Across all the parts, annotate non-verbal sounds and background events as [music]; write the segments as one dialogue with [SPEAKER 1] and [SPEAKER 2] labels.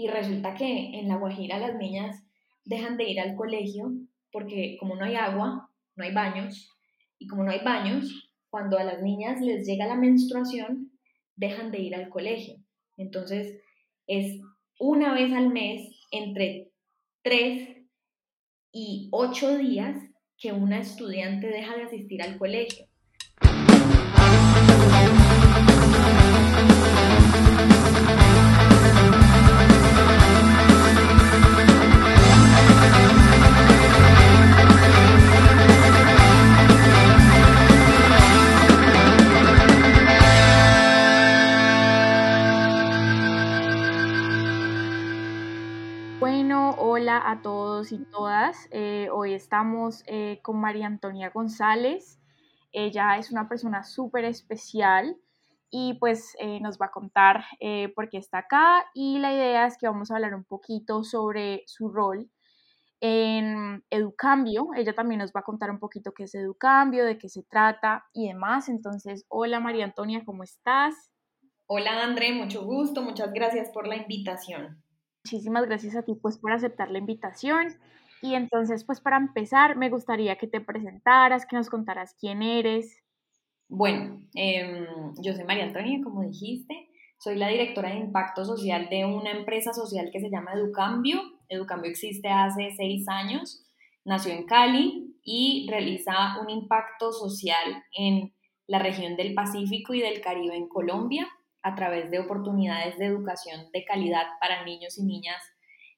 [SPEAKER 1] y resulta que en La Guajira las niñas dejan de ir al colegio porque como no hay agua, no hay baños, y como no hay baños, cuando a las niñas les llega la menstruación, dejan de ir al colegio. Entonces, es una vez al mes, entre tres y ocho días, que una estudiante deja de asistir al colegio.
[SPEAKER 2] A todos y todas. Eh, hoy estamos eh, con María Antonia González. Ella es una persona súper especial y pues eh, nos va a contar por qué está acá y la idea es que vamos a hablar un poquito sobre su rol en Educambio. Ella también nos va a contar un poquito qué es Educambio, de qué se trata y demás. Entonces, hola María Antonia, ¿cómo estás?
[SPEAKER 1] Hola André, mucho gusto, muchas gracias por la invitación.
[SPEAKER 2] Muchísimas gracias a ti pues por aceptar la invitación. Y entonces pues para empezar me gustaría que te presentaras, que nos contaras quién eres.
[SPEAKER 1] Bueno, em, yo soy María Antonia, como dijiste, soy la directora de impacto social de una empresa social que se llama Educambio. Educambio existe hace seis años, nació en Cali y realiza un impacto social en la región del Pacífico y del Caribe en Colombia a través de oportunidades de educación de calidad para niños y niñas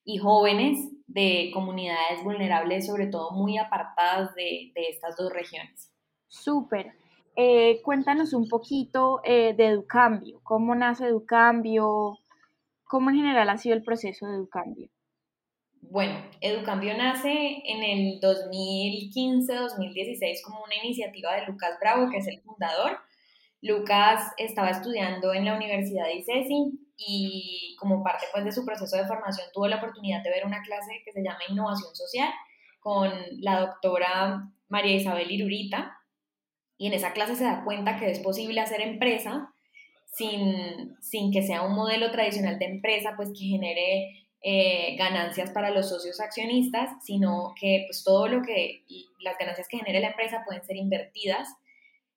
[SPEAKER 1] y jóvenes de comunidades vulnerables, sobre todo muy apartadas de, estas dos regiones.
[SPEAKER 2] Súper. Eh, cuéntanos un poquito eh, de Educambio, cómo nace Educambio, cómo en general ha sido el proceso de Educambio.
[SPEAKER 1] Bueno, Educambio nace en el 2015-2016 como una iniciativa de Lucas Bravo, que es el fundador, Lucas estaba estudiando en la Universidad de ICESI y como parte pues, de su proceso de formación tuvo la oportunidad de ver una clase que se llama Innovación Social con la doctora María Isabel Irurita. Y en esa clase se da cuenta que es posible hacer empresa sin, sin que sea un modelo tradicional de empresa pues que genere eh, ganancias para los socios accionistas, sino que pues todo lo que las ganancias que genere la empresa pueden ser invertidas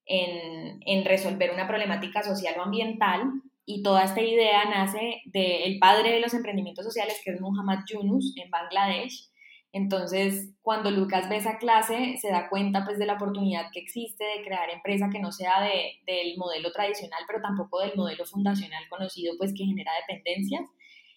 [SPEAKER 1] en, resolver una problemática social o ambiental. Y toda esta idea nace del padre de los emprendimientos sociales, que es Muhammad Yunus, en Bangladesh. Entonces, cuando Lucas ve esa clase, se da cuenta pues de la oportunidad que existe de crear empresa que no sea de, del modelo tradicional, pero tampoco del modelo fundacional conocido, pues que genera dependencias.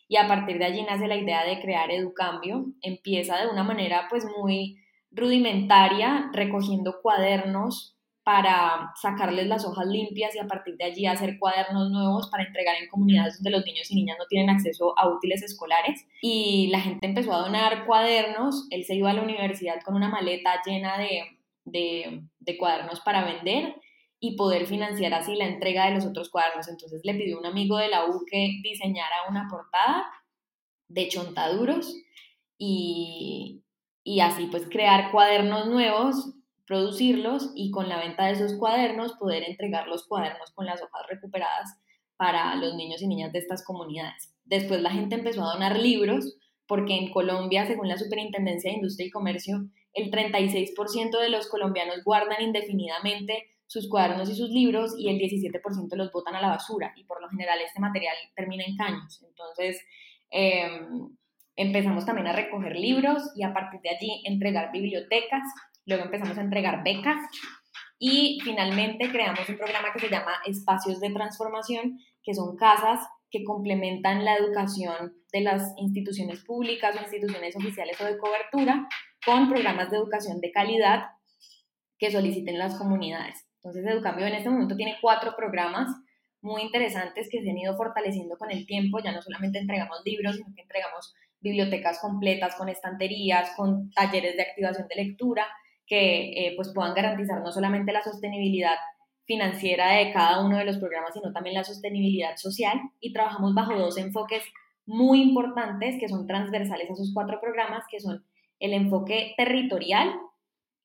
[SPEAKER 1] Y a partir de allí nace la idea de crear Educambio. Empieza de una manera pues muy rudimentaria, recogiendo cuadernos para sacarles las hojas limpias y a partir de allí hacer cuadernos nuevos para entregar en comunidades donde los niños y niñas no tienen acceso a útiles escolares. Y la gente empezó a donar cuadernos, él se iba a la universidad con una maleta llena de, de, de cuadernos para vender y poder financiar así la entrega de los otros cuadernos. Entonces le pidió a un amigo de la U que diseñara una portada de chontaduros y, y así pues crear cuadernos nuevos producirlos y con la venta de esos cuadernos poder entregar los cuadernos con las hojas recuperadas para los niños y niñas de estas comunidades. Después la gente empezó a donar libros porque en Colombia, según la Superintendencia de Industria y Comercio, el 36% de los colombianos guardan indefinidamente sus cuadernos y sus libros y el 17% los botan a la basura y por lo general este material termina en caños. Entonces, em, empezamos también a recoger libros y a partir de allí entregar bibliotecas luego empezamos a entregar becas y finalmente creamos un programa que se llama Espacios de Transformación, que son casas que complementan la educación de las instituciones públicas o instituciones oficiales o de cobertura con programas de educación de calidad que soliciten las comunidades. Entonces, Educambio en este momento tiene cuatro programas muy interesantes que se han ido fortaleciendo con el tiempo. Ya no solamente entregamos libros, sino que entregamos bibliotecas completas con estanterías, con talleres de activación de lectura que eh, pues puedan garantizar no solamente la sostenibilidad financiera de cada uno de los programas, sino también la sostenibilidad social. Y trabajamos bajo dos enfoques muy importantes que son transversales a esos cuatro programas, que son el enfoque territorial,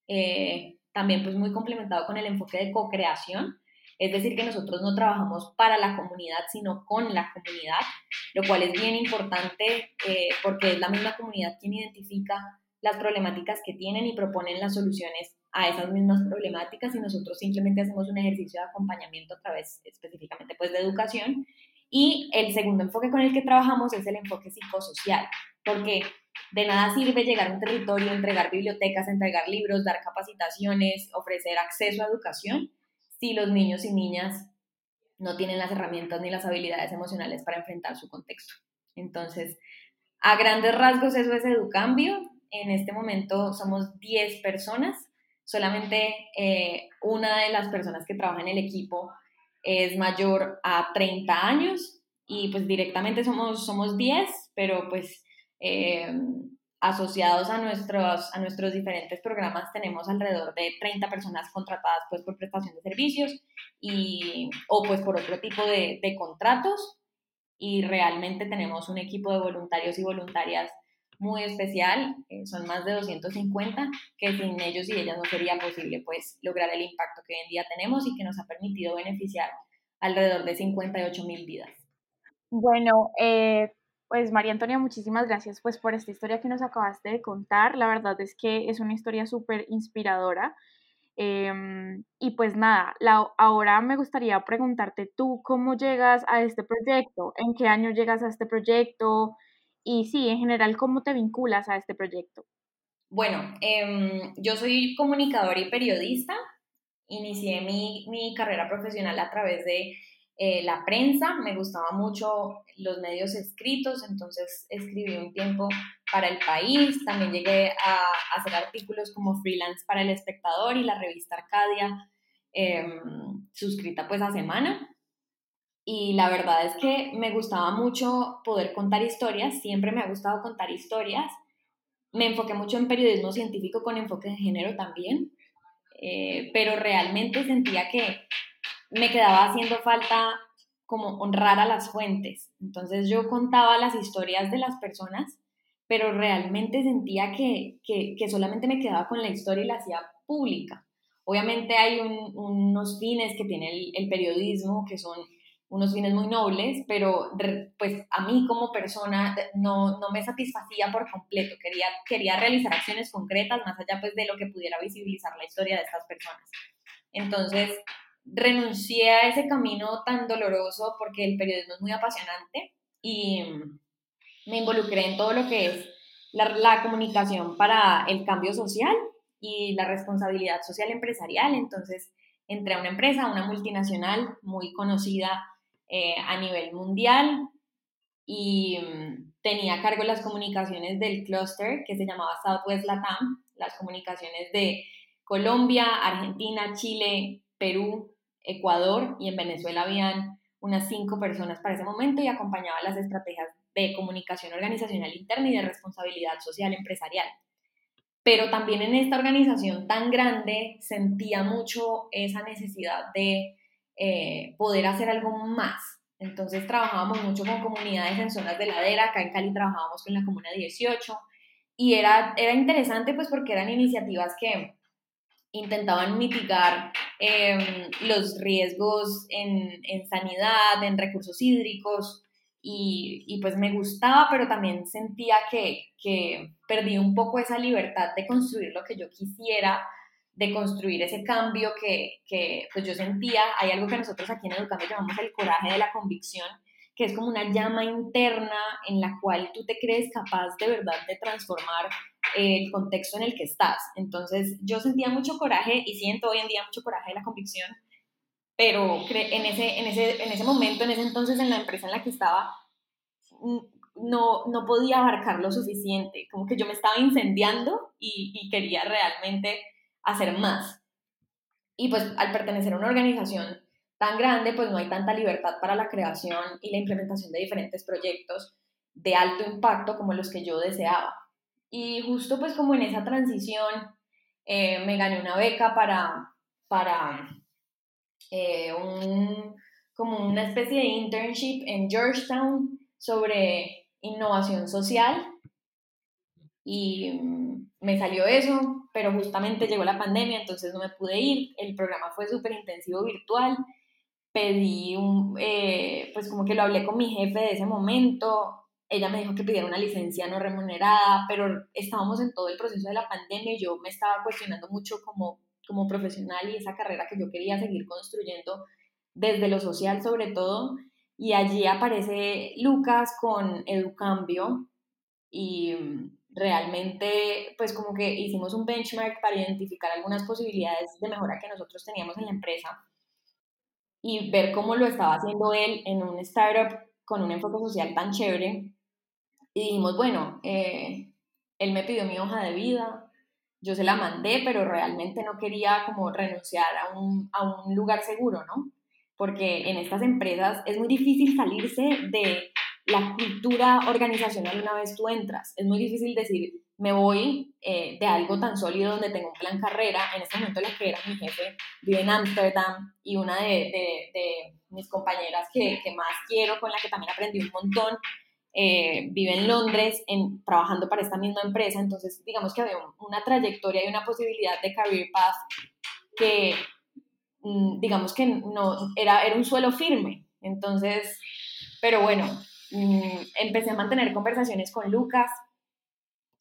[SPEAKER 1] eh, también pues muy complementado con el enfoque de co-creación, Es decir, que nosotros no trabajamos para la comunidad, sino con la comunidad, lo cual es bien importante eh, porque es la misma comunidad quien identifica las problemáticas que tienen y proponen las soluciones a esas mismas problemáticas y nosotros simplemente hacemos un ejercicio de acompañamiento a través específicamente pues de educación. Y el segundo enfoque con el que trabajamos es el enfoque psicosocial, porque de nada sirve llegar a un territorio, entregar bibliotecas, entregar libros, dar capacitaciones, ofrecer acceso a educación, si los niños y niñas no tienen las herramientas ni las habilidades emocionales para enfrentar su contexto. Entonces, a grandes rasgos eso es Educambio. En este momento somos 10 personas. Solamente eh, una de las personas que trabaja en el equipo es mayor a 30 años y pues directamente somos, somos 10, pero pues eh, asociados a nuestros, a nuestros diferentes programas tenemos alrededor de 30 personas contratadas pues por prestación de servicios y, o pues por otro tipo de, de contratos y realmente tenemos un equipo de voluntarios y voluntarias muy especial, eh, son más de 250, que sin ellos y ellas no sería posible pues lograr el impacto que hoy en día tenemos y que nos ha permitido beneficiar alrededor de 58 mil vidas.
[SPEAKER 2] Bueno, eh, pues María Antonia, muchísimas gracias pues por esta historia que nos acabaste de contar. La verdad es que es una historia súper inspiradora. Em, y pues nada, ahora me gustaría preguntarte tú cómo llegas a este proyecto, en qué año llegas a este proyecto y sí, en general, cómo te vinculas a este proyecto.
[SPEAKER 1] Bueno, em, yo soy comunicadora y periodista. Inicié mi, mi carrera profesional a través de eh, la prensa, me gustaba mucho los medios escritos, entonces escribí un tiempo para el país, también llegué a, hacer artículos como freelance para el espectador y la revista Arcadia, em, suscrita pues a semana. Y la verdad es que me gustaba mucho poder contar historias, siempre me ha gustado contar historias. Me enfoqué mucho en periodismo científico con enfoque de género también, eh, pero realmente sentía que me quedaba haciendo falta como honrar a las fuentes. Entonces yo contaba las historias de las personas, pero realmente sentía que, que, solamente me quedaba con la historia y la hacía pública. Obviamente hay unos fines que tiene el, el, periodismo, que son unos fines muy nobles, pero pues a mí como persona no, no, me satisfacía por completo. Quería, quería realizar acciones concretas más allá pues de lo que pudiera visibilizar la historia de estas personas. Entonces, renuncié a ese camino tan doloroso porque el periodismo es muy apasionante y me involucré en todo lo que es la, comunicación para el cambio social y la responsabilidad social empresarial. Entonces, entré a una empresa, una multinacional muy conocida eh, a nivel mundial y mm, tenía a cargo las comunicaciones del clúster que se llamaba Southwest Latam, las comunicaciones de Colombia, Argentina, Chile, Perú, Ecuador y en Venezuela habían unas cinco personas para ese momento y acompañaba las estrategias de comunicación organizacional interna y de responsabilidad social empresarial. Pero también en esta organización tan grande sentía mucho esa necesidad de eh, poder hacer algo más. Entonces trabajábamos mucho con comunidades en zonas de ladera, acá en Cali trabajábamos con la Comuna 18 y era, era interesante pues porque eran iniciativas que intentaban mitigar em, los riesgos en, en, sanidad, en recursos hídricos, y, y, pues me gustaba, pero también sentía que, que perdí un poco esa libertad de construir lo que yo quisiera, de construir ese cambio que, que pues yo sentía. Hay algo que nosotros aquí en Educando llamamos el coraje de la convicción, que es como una llama interna en la cual tú te crees capaz de verdad de transformar el contexto en el que estás. Entonces yo sentía mucho coraje y siento hoy en día mucho coraje de la convicción, pero en ese, en ese, en ese momento, en ese entonces en la empresa en la que estaba, no, no podía abarcar lo suficiente, como que yo me estaba incendiando y quería realmente hacer más. Y pues al pertenecer a una organización tan grande, pues no hay tanta libertad para la creación y la implementación de diferentes proyectos de alto impacto como los que yo deseaba. Y justo pues como en esa transición eh, me gané una beca para, para eh, un, como una especie de internship en Georgetown sobre innovación social y mm, me salió eso, pero justamente llegó la pandemia, entonces no me pude ir, el programa fue súper intensivo virtual. Pedí un, eh, pues como que lo hablé con mi jefe de ese momento, ella me dijo que pidiera una licencia no remunerada, pero estábamos en todo el proceso de la pandemia y yo me estaba cuestionando mucho como, como profesional y esa carrera que yo quería seguir construyendo desde lo social sobre todo. Y allí aparece Lucas con Educambio y realmente pues como que hicimos un benchmark para identificar algunas posibilidades de mejora que nosotros teníamos en la empresa y ver cómo lo estaba haciendo él en un startup con un enfoque social tan chévere. Y dijimos, bueno, eh, él me pidió mi hoja de vida, yo se la mandé, pero realmente no quería como renunciar a un, a un lugar seguro, ¿no? Porque en estas empresas es muy difícil salirse de la cultura organizacional una vez tú entras. Es muy difícil decir, me voy eh, de algo tan sólido donde tengo un plan carrera. En este momento la que era mi jefe vive en Ámsterdam y una de, de, mis compañeras que, que, más quiero, con la que también aprendí un montón, eh, vive en Londres en, trabajando para esta misma empresa. Entonces, digamos que había una trayectoria y una posibilidad de career path que, mm, digamos que no, era, era un suelo firme. Entonces, pero bueno, empecé a mantener conversaciones con Lucas.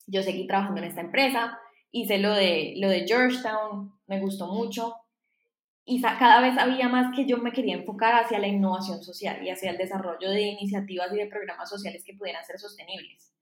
[SPEAKER 1] Yo seguí trabajando en esta empresa, hice lo de, lo de Georgetown, me gustó mucho. Y cada vez había más que yo me quería enfocar hacia la innovación social y hacia el desarrollo de iniciativas y de programas sociales que pudieran ser sostenibles.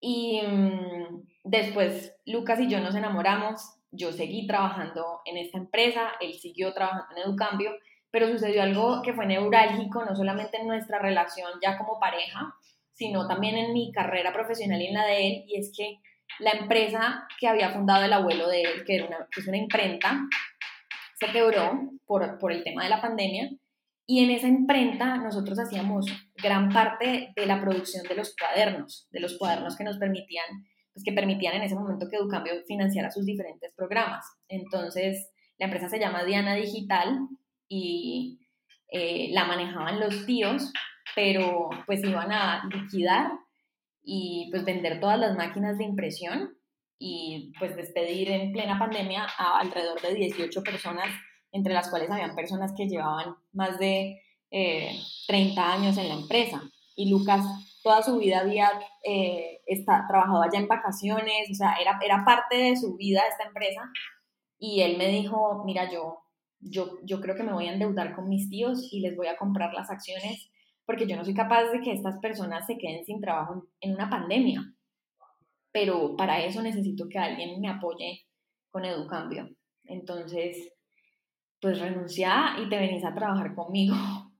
[SPEAKER 1] Y mm, después Lucas y yo nos enamoramos, yo seguí trabajando en esta empresa, él siguió trabajando en Educambio, pero sucedió algo que fue neurálgico, no solamente en nuestra relación ya como pareja, sino también en mi carrera profesional y en la de él, y es que la empresa que había fundado el abuelo de él, que, era una, es una imprenta, se quebró por, por el tema de la pandemia, y en esa imprenta nosotros hacíamos gran parte de la producción de los cuadernos, de los cuadernos que nos permitían, pues que permitían en ese momento que Educambio financiara sus diferentes programas. Entonces, la empresa se llama Diana Digital y eh, la manejaban los tíos pero pues iban a liquidar y pues vender todas las máquinas de impresión y pues despedir en plena pandemia a alrededor de 18 personas, entre las cuales habían personas que llevaban más de 30 eh, años en la empresa. Y Lucas toda su vida había eh, está, trabajado allá en vacaciones, o sea, era, era parte de su vida esta empresa. Y él me dijo, mira, yo, yo, yo creo que me voy a endeudar con mis tíos y les voy a comprar las acciones porque yo no soy capaz de que estas personas se queden sin trabajo en una pandemia. Pero para eso necesito que alguien me apoye con Educambio. Entonces, pues renuncia y te venís a trabajar conmigo. [laughs]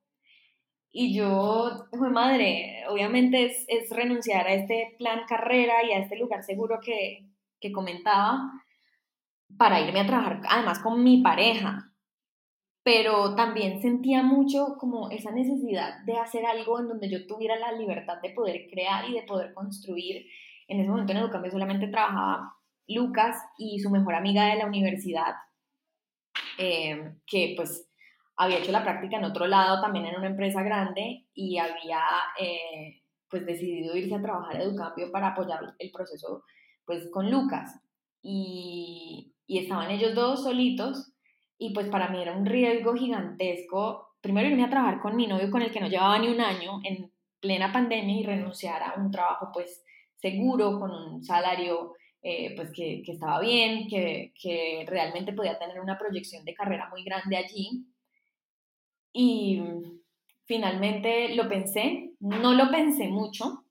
[SPEAKER 1] Y yo, fue madre, obviamente es, es, renunciar a este plan carrera y a este lugar seguro que, que comentaba para irme a trabajar además con mi pareja, pero también sentía mucho como esa necesidad de hacer algo en donde yo tuviera la libertad de poder crear y de poder construir. En ese momento en Educambio solamente trabajaba Lucas y su mejor amiga de la universidad, eh, que pues había hecho la práctica en otro lado, también en una empresa grande, y había eh, pues decidido irse a trabajar a Educambio para apoyar el proceso pues con Lucas. Y, y estaban ellos dos solitos y pues para mí era un riesgo gigantesco, primero irme a trabajar con mi novio con el que no llevaba ni un año en plena pandemia y renunciar a un trabajo pues seguro, con un salario eh, pues que, que, estaba bien, que, que realmente podía tener una proyección de carrera muy grande allí. Y finalmente lo pensé, no lo pensé mucho.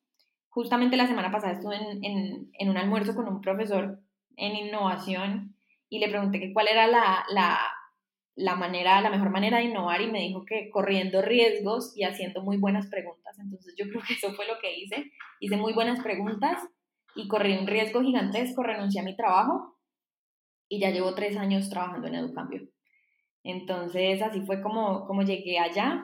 [SPEAKER 1] Justamente la semana pasada estuve en, en, en un almuerzo con un profesor en innovación y le pregunté que cuál era la, la la manera, la mejor manera de innovar y me dijo que corriendo riesgos y haciendo muy buenas preguntas. Entonces yo creo que eso fue lo que hice. Hice muy buenas preguntas y corrí un riesgo gigantesco, renuncié a mi trabajo y ya llevo tres años trabajando en Educambio. Entonces así fue como, como llegué allá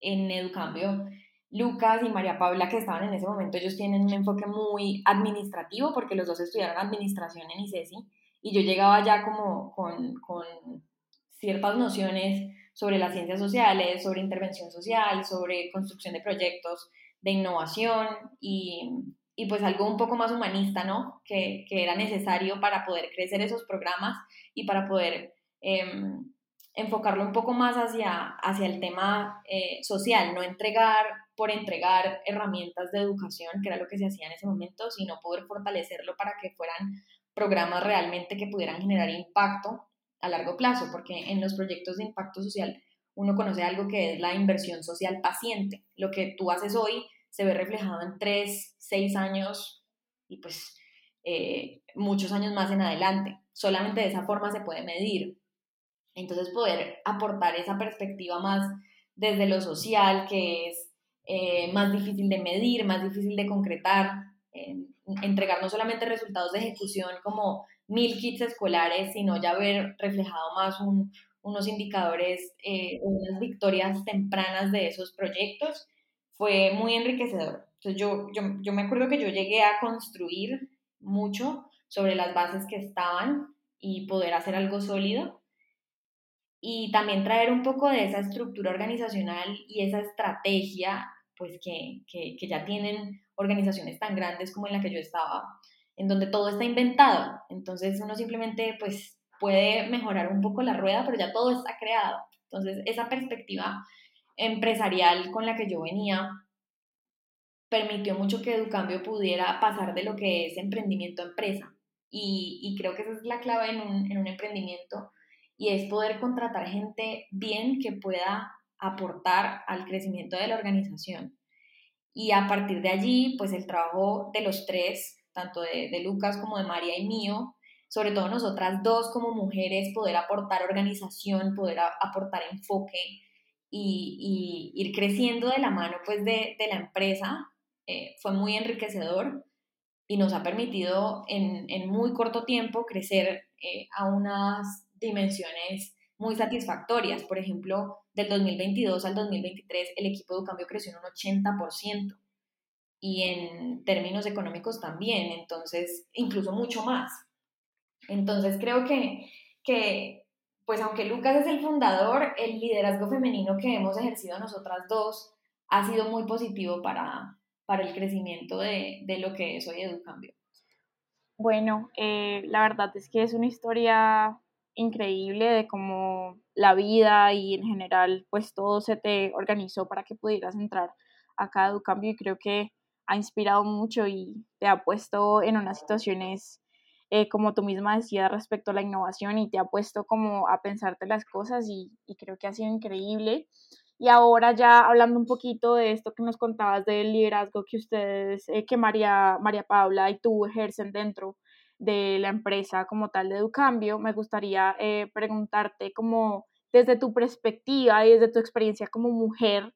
[SPEAKER 1] en Educambio. Lucas y María Paula, que estaban en ese momento, ellos tienen un enfoque muy administrativo porque los dos estudiaron administración en ICESI y yo llegaba ya como con, con ciertas nociones sobre las ciencias sociales, sobre intervención social, sobre construcción de proyectos de innovación y, y pues algo un poco más humanista, ¿no? Que, que, era necesario para poder crecer esos programas y para poder em, enfocarlo un poco más hacia, hacia el tema eh, social, no entregar por entregar herramientas de educación, que era lo que se hacía en ese momento, sino poder fortalecerlo para que fueran programas realmente que pudieran generar impacto a largo plazo, porque en los proyectos de impacto social uno conoce algo que es la inversión social paciente. Lo que tú haces hoy se ve reflejado en tres, seis años y pues eh, muchos años más en adelante. Solamente de esa forma se puede medir. Entonces poder aportar esa perspectiva más desde lo social, que es eh, más difícil de medir, más difícil de concretar, entregar no solamente resultados de ejecución como mil kits escolares, sino ya ver reflejado más un, unos indicadores, eh, unas victorias tempranas de esos proyectos, fue muy enriquecedor. Entonces yo, yo, yo me acuerdo que yo llegué a construir mucho sobre las bases que estaban y poder hacer algo sólido y también traer un poco de esa estructura organizacional y esa estrategia pues que, que, que, ya tienen organizaciones tan grandes como en la que yo estaba, en donde todo está inventado. Entonces uno simplemente pues puede mejorar un poco la rueda, pero ya todo está creado. Entonces, esa perspectiva empresarial con la que yo venía permitió mucho que Educambio pudiera pasar de lo que es emprendimiento a empresa. Y, y creo que esa es la clave en un, en un emprendimiento y es poder contratar gente bien que pueda aportar al crecimiento de la organización. Y a partir de allí, pues el trabajo de los tres, tanto de, Lucas como de María y mío, sobre todo nosotras dos como mujeres, poder aportar organización, poder aportar enfoque y, ir creciendo de la mano pues de, la empresa, eh, fue muy enriquecedor y nos ha permitido en, muy corto tiempo crecer eh, a unas dimensiones muy satisfactorias. Por ejemplo, del 2022 al 2023 el equipo de cambio creció en un 80% y en términos económicos también, entonces incluso mucho más. Entonces creo que, que, pues aunque Lucas es el fundador, el liderazgo femenino que hemos ejercido nosotras dos ha sido muy positivo para, para el crecimiento de, de lo que es hoy Educambio.
[SPEAKER 2] Bueno, eh, la verdad es que es una historia increíble de cómo la vida y en general pues todo se te organizó para que pudieras entrar a cada Educambio y creo que ha inspirado mucho y te ha puesto en unas situaciones eh, como tú misma decías respecto a la innovación y te ha puesto como a pensarte las cosas y, creo que ha sido increíble. Y ahora ya hablando un poquito de esto que nos contabas del liderazgo que ustedes, eh, que María, María Paula y tú ejercen dentro de la empresa como tal de Educambio, me gustaría eh, preguntarte como desde tu perspectiva y desde tu experiencia como mujer,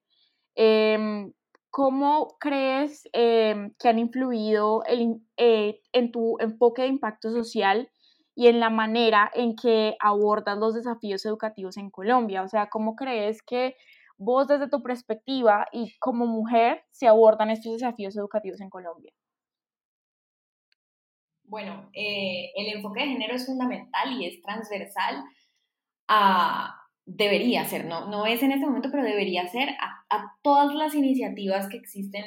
[SPEAKER 2] em, ¿Cómo crees em, que han influido eh, en tu enfoque de impacto social y en la manera en que abordas los desafíos educativos en Colombia? O sea, ¿cómo crees que vos desde tu perspectiva y como mujer se abordan estos desafíos educativos en Colombia?
[SPEAKER 1] Bueno, eh, el enfoque de género es fundamental y es transversal a, debería ser, no, no es en este momento, pero debería ser a, todas las iniciativas que existen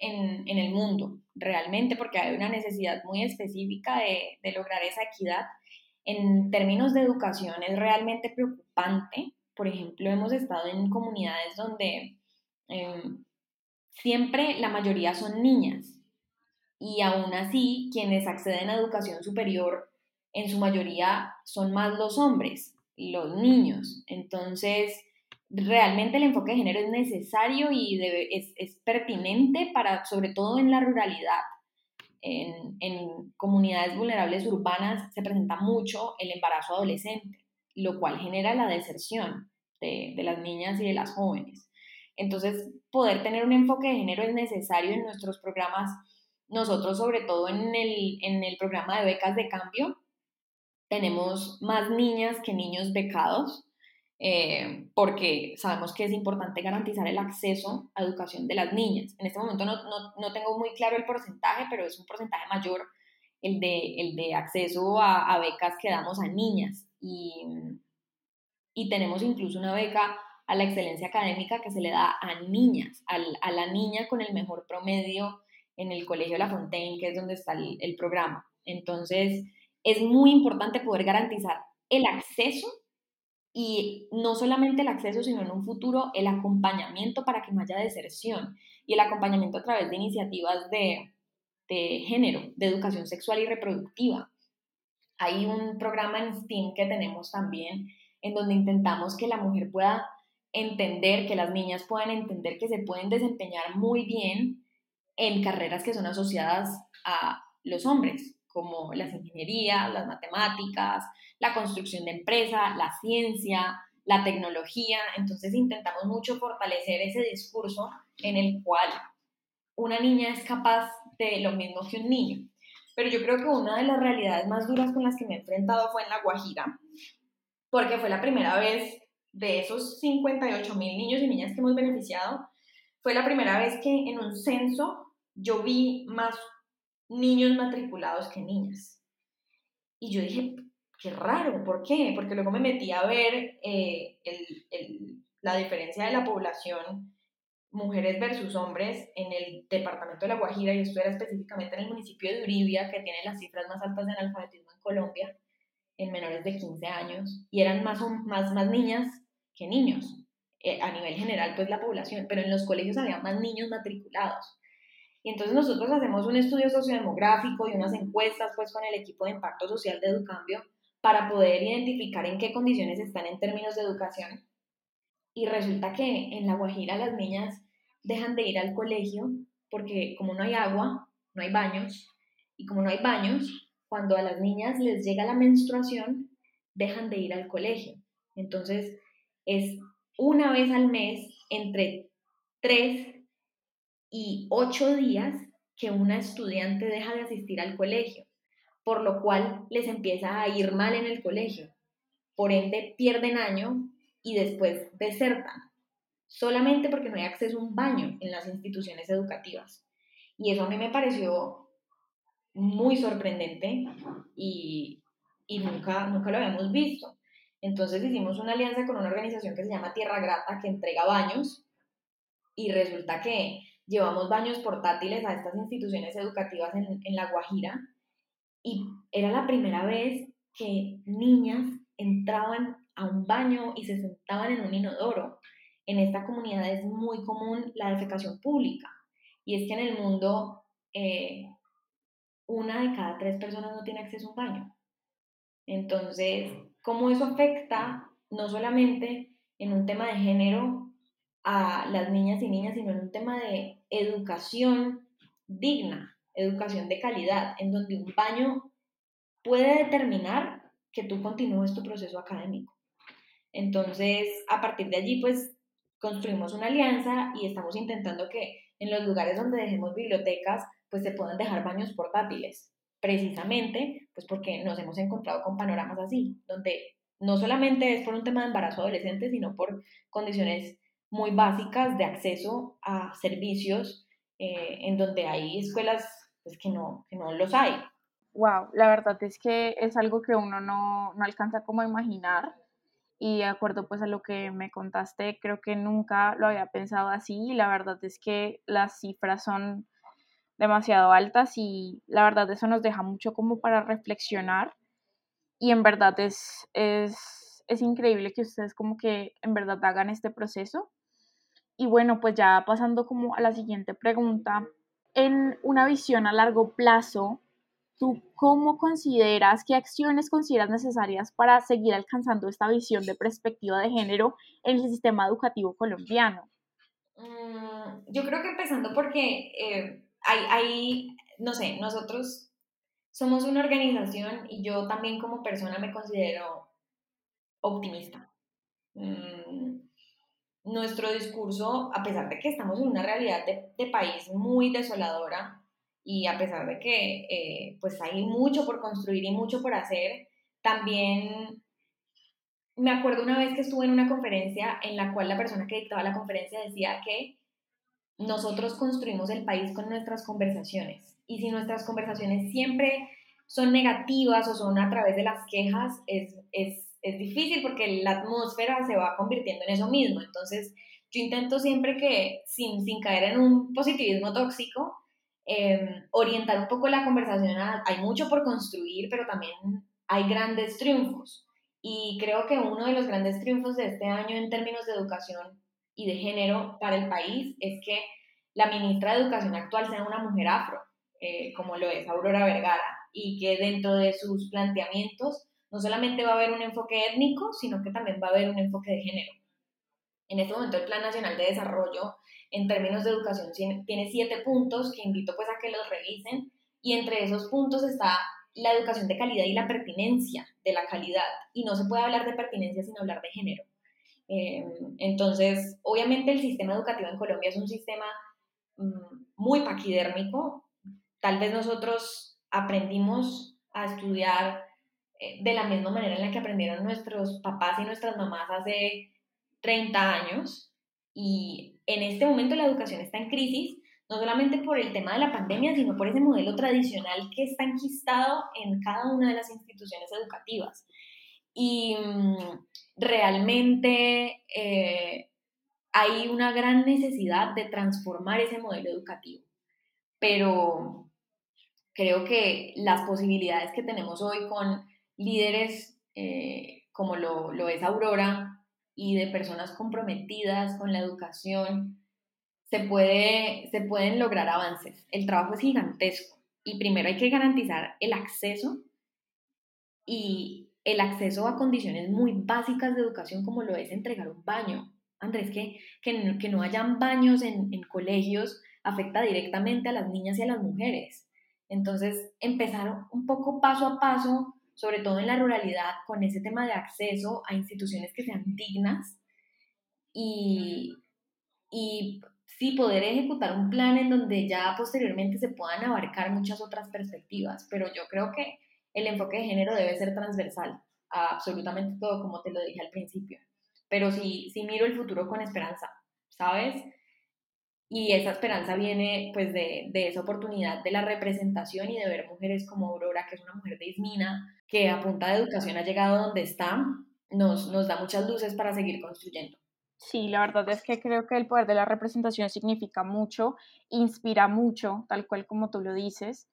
[SPEAKER 1] en, el mundo, realmente, porque hay una necesidad muy específica de, lograr esa equidad. En términos de educación es realmente preocupante. Por ejemplo, hemos estado en comunidades donde em, siempre la mayoría son niñas y aún así quienes acceden a educación superior en su mayoría son más los hombres los niños. Entonces, realmente el enfoque de género es necesario y es, pertinente para, sobre todo en la ruralidad. En, comunidades vulnerables urbanas se presenta mucho el embarazo adolescente, lo cual genera la deserción de, las niñas y de las jóvenes. Entonces, poder tener un enfoque de género es necesario en nuestros programas. Nosotros, sobre todo en el, en el programa de becas de cambio, tenemos más niñas que niños becados, eh, porque sabemos que es importante garantizar el acceso a educación de las niñas. En este momento no, no, no tengo muy claro el porcentaje, pero es un porcentaje mayor el de, el de acceso a, a becas que damos a niñas. Y, y, tenemos incluso una beca a la excelencia académica que se le da a niñas, a, a la niña con el mejor promedio en el Colegio La Fontaine, que es donde está el, el programa. Entonces, es muy importante poder garantizar el acceso y no solamente el acceso, sino en un futuro el acompañamiento para que no haya deserción y el acompañamiento a través de iniciativas de, de género, de educación sexual y reproductiva. Hay un programa en STEAM que tenemos también en donde intentamos que la mujer pueda entender, que las niñas puedan entender que se pueden desempeñar muy bien en carreras que son asociadas a los hombres, como las ingenierías, las matemáticas, la construcción de empresa, la ciencia, la tecnología. Entonces intentamos mucho fortalecer ese discurso en el cual una niña es capaz de lo mismo que un niño. Pero yo creo que una de las realidades más duras con las que me he enfrentado fue en La Guajira, porque fue la primera vez de esos 58 mil niños y niñas que hemos beneficiado, fue la primera vez que en un censo yo vi más niños matriculados que niñas. Y yo dije, qué raro, ¿por qué? Porque luego me metí a ver eh, la diferencia de la población, mujeres versus hombres, en el departamento de La Guajira, y esto era específicamente en el municipio de Uribia, que tiene las cifras más altas de analfabetismo en Colombia, en menores de 15 años, y eran más, más, más niñas que niños. Eh, a nivel general, pues la población, pero en los colegios había más niños matriculados. Y entonces nosotros hacemos un estudio sociodemográfico y unas encuestas pues con el equipo de impacto social de Educambio para poder identificar en qué condiciones están en términos de educación. Y resulta que en La Guajira las niñas dejan de ir al colegio porque como no hay agua, no hay baños, y como no hay baños, cuando a las niñas les llega la menstruación, dejan de ir al colegio. Entonces es una vez al mes entre tres y ocho días que una estudiante deja de asistir al colegio, por lo cual les empieza a ir mal en el colegio. Por ende, pierden año y después desertan, solamente porque no hay acceso a un baño en las instituciones educativas. Y eso a mí me pareció muy sorprendente y, y nunca, nunca lo habíamos visto. Entonces hicimos una alianza con una organización que se llama Tierra Grata, que entrega baños, y resulta que llevamos baños portátiles a estas instituciones educativas en, en La Guajira y era la primera vez que niñas entraban a un baño y se sentaban en un inodoro. En esta comunidad es muy común la defecación pública y es que en el mundo eh, una de cada tres personas no tiene acceso a un baño. Entonces, ¿cómo eso afecta no solamente en un tema de género a las niñas y niñas, sino en un tema de educación digna, educación de calidad, en donde un baño puede determinar que tú continúes tu proceso académico. Entonces, a partir de allí, pues construimos una alianza y estamos intentando que en los lugares donde dejemos bibliotecas, pues se puedan dejar baños portátiles, precisamente, pues porque nos hemos encontrado con panoramas así, donde no solamente es por un tema de embarazo adolescente, sino por condiciones muy básicas de acceso a servicios eh, en donde hay escuelas pues, que, no, que no los hay.
[SPEAKER 2] Wow, la verdad es que es algo que uno no, no alcanza como a imaginar. Y de acuerdo pues a lo que me contaste, creo que nunca lo había pensado así. Y la verdad es que las cifras son demasiado altas y la verdad eso nos deja mucho como para reflexionar. Y en verdad es, es, es increíble que ustedes como que en verdad hagan este proceso y bueno, pues ya pasando como a la siguiente pregunta, en una visión a largo plazo, ¿tú cómo consideras, qué acciones consideras necesarias para seguir alcanzando esta visión de perspectiva de género en el sistema educativo colombiano?
[SPEAKER 1] Mm, yo creo que empezando porque eh, hay, hay, no sé, nosotros somos una organización y yo también como persona me considero optimista. Mm, nuestro discurso, a pesar de que estamos en una realidad de, país muy desoladora y a pesar de que eh, pues hay mucho por construir y mucho por hacer, también me acuerdo una vez que estuve en una conferencia en la cual la persona que dictaba la conferencia decía que nosotros construimos el país con nuestras conversaciones y si nuestras conversaciones siempre son negativas o son a través de las quejas, es, es es difícil porque la atmósfera se va convirtiendo en eso mismo. Entonces, yo intento siempre que, sin, sin caer en un positivismo tóxico, em, orientar un poco la conversación hay mucho por construir, pero también hay grandes triunfos. Y creo que uno de los grandes triunfos de este año en términos de educación y de género para el país es que la ministra de Educación actual sea una mujer afro, eh, como lo es Aurora Vergara, y que dentro de sus planteamientos no solamente va a haber un enfoque étnico, sino que también va a haber un enfoque de género. En este momento el Plan Nacional de Desarrollo en términos de educación tiene siete puntos que invito pues a que los revisen y entre esos puntos está la educación de calidad y la pertinencia de la calidad. Y no se puede hablar de pertinencia sin hablar de género. Eh, entonces, obviamente el sistema educativo en Colombia es un sistema mm, muy paquidérmico. Tal vez nosotros aprendimos a estudiar de la misma manera en la que aprendieron nuestros papás y nuestras mamás hace 30 años. Y en este momento la educación está en crisis no solamente por el tema de la pandemia, sino por ese modelo tradicional que está enquistado en cada una de las instituciones educativas. Y mm, realmente eh, hay una gran necesidad de transformar ese modelo educativo. Pero creo que las posibilidades que tenemos hoy con líderes eh, como lo, lo es Aurora y de personas comprometidas con la educación, se, puede, se pueden lograr avances. El trabajo es gigantesco y primero hay que garantizar el acceso y el acceso a condiciones muy básicas de educación como lo es entregar un baño. Andrés, que, que, no, hayan baños en, en colegios afecta directamente a las niñas y a las mujeres. Entonces, empezar un poco paso a paso, sobre todo en la ruralidad, con ese tema de acceso a instituciones que sean dignas y, y sí poder ejecutar un plan en donde ya posteriormente se puedan abarcar muchas otras perspectivas, pero yo creo que el enfoque de género debe ser transversal a absolutamente todo, como te lo dije al principio. Pero sí, sí miro el futuro con esperanza, ¿sabes? Y esa esperanza viene pues de, de, esa oportunidad de la representación y de ver mujeres como Aurora, que es una mujer de Ismina, que a punta de educación ha llegado donde está, nos, nos da muchas luces para seguir construyendo.
[SPEAKER 2] Sí, la verdad es que creo que el poder de la representación significa mucho, inspira mucho, tal cual como tú lo dices.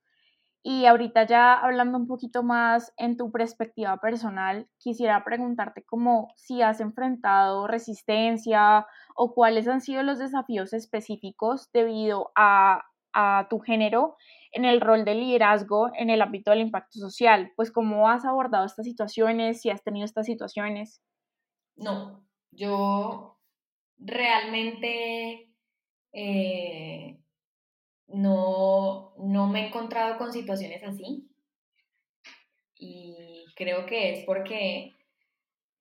[SPEAKER 2] Y ahorita ya hablando un poquito más en tu perspectiva personal, quisiera preguntarte cómo si has enfrentado resistencia o cuáles han sido los desafíos específicos debido a, a tu género en el rol de liderazgo en el ámbito del impacto social. Pues cómo has abordado estas situaciones, si has tenido estas situaciones.
[SPEAKER 1] No, yo realmente eh, no, no me he encontrado con situaciones así. Y creo que es porque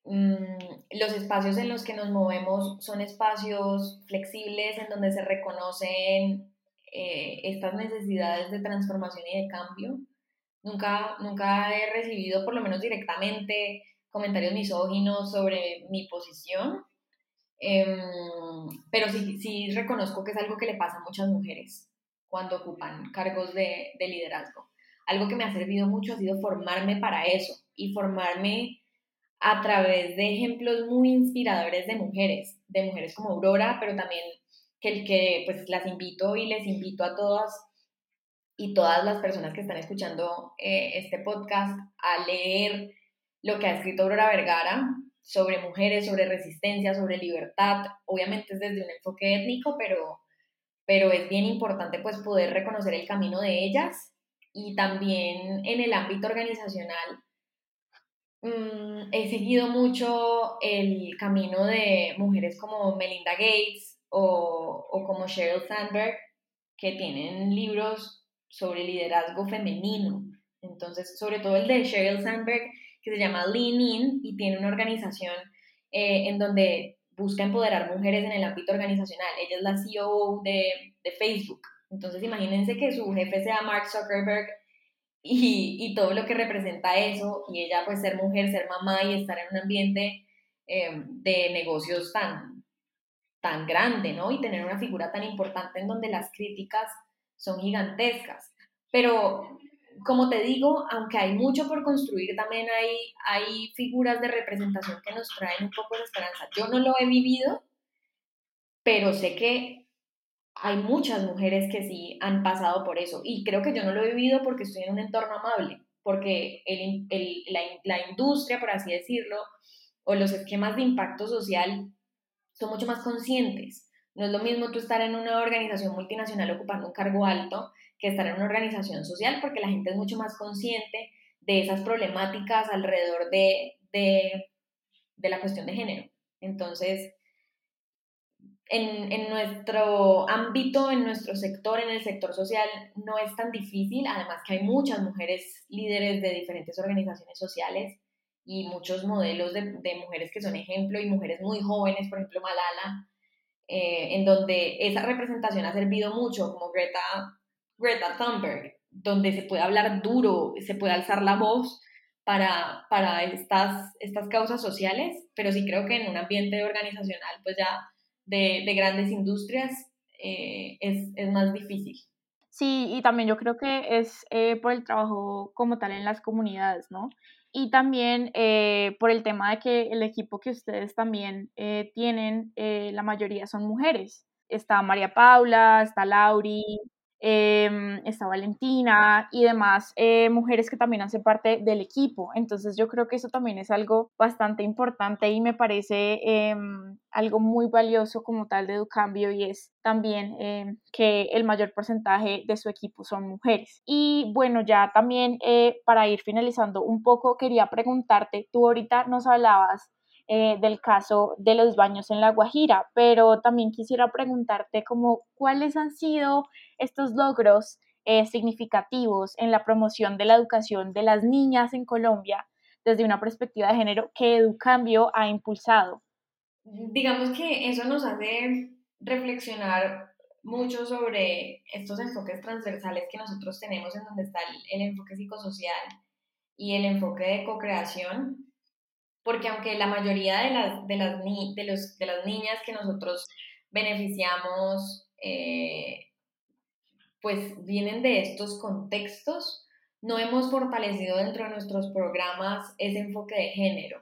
[SPEAKER 1] mm, los espacios en los que nos movemos son espacios flexibles en donde se reconocen eh, estas necesidades de transformación y de cambio. Nunca, nunca he recibido, por lo menos directamente, comentarios misóginos sobre mi posición Em, pero sí, sí reconozco que es algo que le pasa a muchas mujeres cuando ocupan cargos de, de liderazgo. Algo que me ha servido mucho ha sido formarme para eso y formarme a través de ejemplos muy inspiradores de mujeres, de mujeres como Aurora, pero también que, que pues las invito y les invito a todas y todas las personas que están escuchando eh, este podcast a leer lo que ha escrito Aurora Vergara, sobre mujeres, sobre resistencia, sobre libertad. Obviamente es desde un enfoque étnico, pero, pero es bien importante pues poder reconocer el camino de ellas y también en el ámbito organizacional. Mm, he seguido mucho el camino de mujeres como Melinda Gates o, como Sheryl Sandberg, que tienen libros sobre liderazgo femenino. Entonces, sobre todo el de Sheryl Sandberg, que se llama Lean In y tiene una organización eh, en donde busca empoderar mujeres en el ámbito organizacional. Ella es la CEO de, de Facebook. Entonces imagínense que su jefe sea Mark Zuckerberg y, y, todo lo que representa eso, y ella pues ser mujer, ser mamá y estar en un ambiente eh, de negocios tan, tan grande, ¿no? Y tener una figura tan importante en donde las críticas son gigantescas. Pero como te digo, aunque hay mucho por construir, también hay, hay figuras de representación que nos traen un poco de esperanza. Yo no lo he vivido, pero sé que hay muchas mujeres que sí han pasado por eso. Y creo que yo no lo he vivido porque estoy en un entorno amable, porque la, la industria, por así decirlo, o los esquemas de impacto social son mucho más conscientes. No es lo mismo tú estar en una organización multinacional ocupando un cargo alto que estar en una organización social porque la gente es mucho más consciente de esas problemáticas alrededor de, de, la cuestión de género. Entonces, en, en, nuestro ámbito, en nuestro sector, en el sector social, no es tan difícil, además que hay muchas mujeres líderes de diferentes organizaciones sociales y muchos modelos de, de mujeres que son ejemplo y mujeres muy jóvenes, por ejemplo Malala, eh, en donde esa representación ha servido mucho, como Greta, Greta Thunberg, donde se puede hablar duro, se puede alzar la voz para, para estas, estas causas sociales, pero sí creo que en un ambiente organizacional, pues ya de, de grandes industrias, eh, es, es, más difícil.
[SPEAKER 2] Sí, y también yo creo que es eh, por el trabajo como tal en las comunidades, ¿no? Y también eh, por el tema de que el equipo que ustedes también tienen, la mayoría son mujeres. Está María Paula, está Lauri, eh, está Valentina y demás eh, mujeres que también hacen parte del equipo. Entonces yo creo que eso también es algo bastante importante y me parece em, algo muy valioso como tal de Educambio y es también em, que el mayor porcentaje de su equipo son mujeres. Y bueno, ya también eh, para ir finalizando un poco, quería preguntarte, tú ahorita nos hablabas eh, del caso de los baños en La Guajira, pero también quisiera preguntarte como cuáles han sido estos logros eh, significativos en la promoción de la educación de las niñas en Colombia desde una perspectiva de género que Educambio ha impulsado.
[SPEAKER 1] Digamos que eso nos hace reflexionar mucho sobre estos enfoques transversales que nosotros tenemos en donde está el, el enfoque psicosocial y el enfoque de co-creación porque aunque la mayoría de las, de las, de los, de las niñas que nosotros beneficiamos, eh, pues vienen de estos contextos, no hemos fortalecido dentro de nuestros programas ese enfoque de género,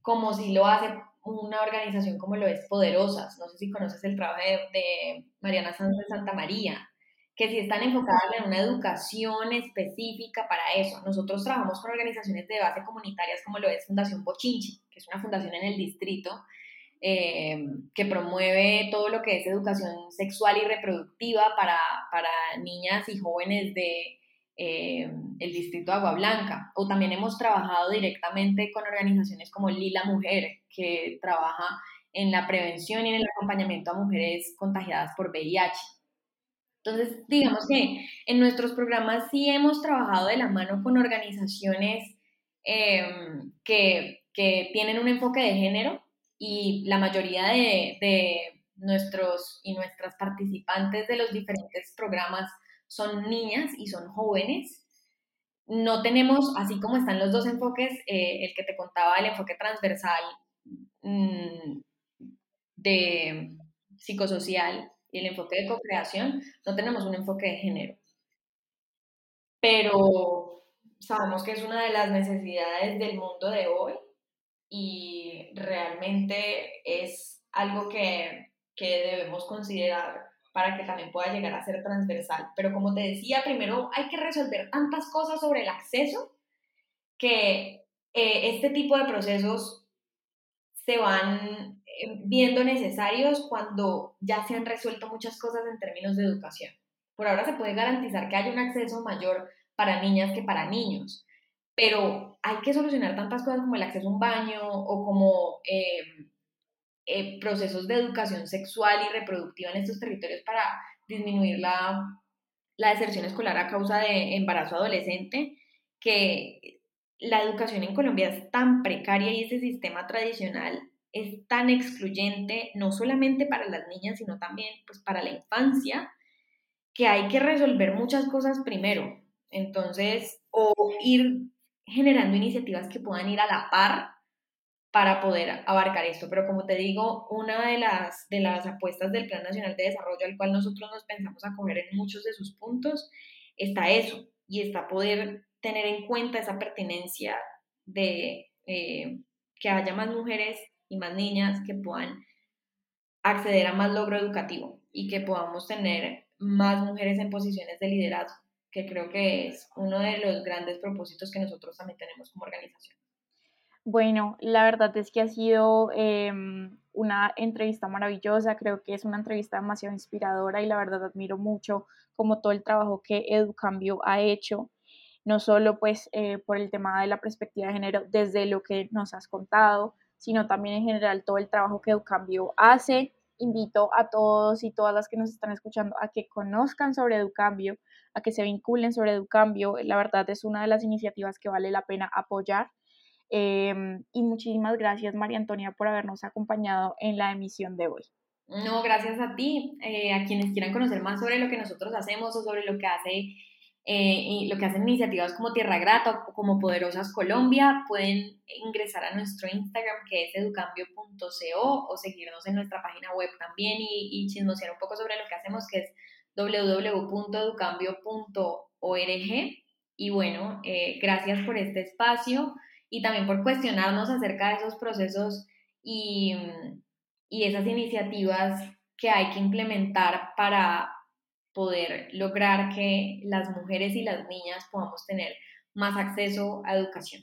[SPEAKER 1] como si lo hace una organización como lo es Poderosas. No sé si conoces el trabajo de, de Mariana de Santa María que si están enfocadas en una educación específica para eso. Nosotros trabajamos con organizaciones de base comunitarias como lo es Fundación Bochinchi, que es una fundación en el distrito eh, que promueve todo lo que es educación sexual y reproductiva para, para niñas y jóvenes de eh, el distrito de Agua Blanca. O también hemos trabajado directamente con organizaciones como Lila Mujer, que trabaja en la prevención y en el acompañamiento a mujeres contagiadas por VIH. Entonces, digamos que en nuestros programas sí hemos trabajado de la mano con organizaciones em, que, que, tienen un enfoque de género y la mayoría de, de, nuestros y nuestras participantes de los diferentes programas son niñas y son jóvenes. No tenemos, así como están los dos enfoques, eh, el que te contaba, el enfoque transversal mm, de psicosocial y el enfoque de co-creación, no tenemos un enfoque de género. Pero sabemos que es una de las necesidades del mundo de hoy y realmente es algo que, que debemos considerar para que también pueda llegar a ser transversal. Pero como te decía, primero hay que resolver tantas cosas sobre el acceso que eh, este tipo de procesos se van viendo necesarios cuando ya se han resuelto muchas cosas en términos de educación. Por ahora se puede garantizar que haya un acceso mayor para niñas que para niños, pero hay que solucionar tantas cosas como el acceso a un baño o como em, eh, procesos de educación sexual y reproductiva en estos territorios para disminuir la, la deserción escolar a causa de embarazo adolescente, que la educación en Colombia es tan precaria y ese sistema tradicional es tan excluyente, no solamente para las niñas, sino también pues, para la infancia, que hay que resolver muchas cosas primero. Entonces, o ir generando iniciativas que puedan ir a la par para poder abarcar esto. Pero como te digo, una de las, de las apuestas del Plan Nacional de Desarrollo al cual nosotros nos pensamos acoger en muchos de sus puntos, está eso, y está poder tener en cuenta esa pertinencia de eh, que haya más mujeres y más niñas que puedan acceder a más logro educativo y que podamos tener más mujeres en posiciones de liderazgo. que creo que es uno de los grandes propósitos que nosotros también tenemos como organización.
[SPEAKER 2] Bueno, la verdad es que ha sido em, una entrevista maravillosa, creo que es una entrevista demasiado inspiradora y la verdad admiro mucho como todo el trabajo que Educambio ha hecho, no solo pues eh, por el tema de la perspectiva de género desde lo que nos has contado, sino también en general todo el trabajo que Educambio hace. Invito a todos y todas las que nos están escuchando a que conozcan sobre Educambio, a que se vinculen sobre Educambio. La verdad es una de las iniciativas que vale la pena apoyar Em, y muchísimas gracias, María Antonia, por habernos acompañado en la emisión de hoy.
[SPEAKER 1] No, gracias a ti. Eh, a quienes quieran conocer más sobre lo que nosotros hacemos o sobre lo que hace eh, lo que hacen iniciativas como Tierra Grata o como Poderosas Colombia, pueden ingresar a nuestro Instagram que es educambio.co o seguirnos en nuestra página web también y, y chismosear un poco sobre lo que hacemos que es www.educambio.org. Y bueno, eh, gracias por este espacio y también por cuestionarnos acerca de esos procesos y, y esas iniciativas que hay que implementar para poder lograr que las mujeres y las niñas podamos tener más acceso a educación.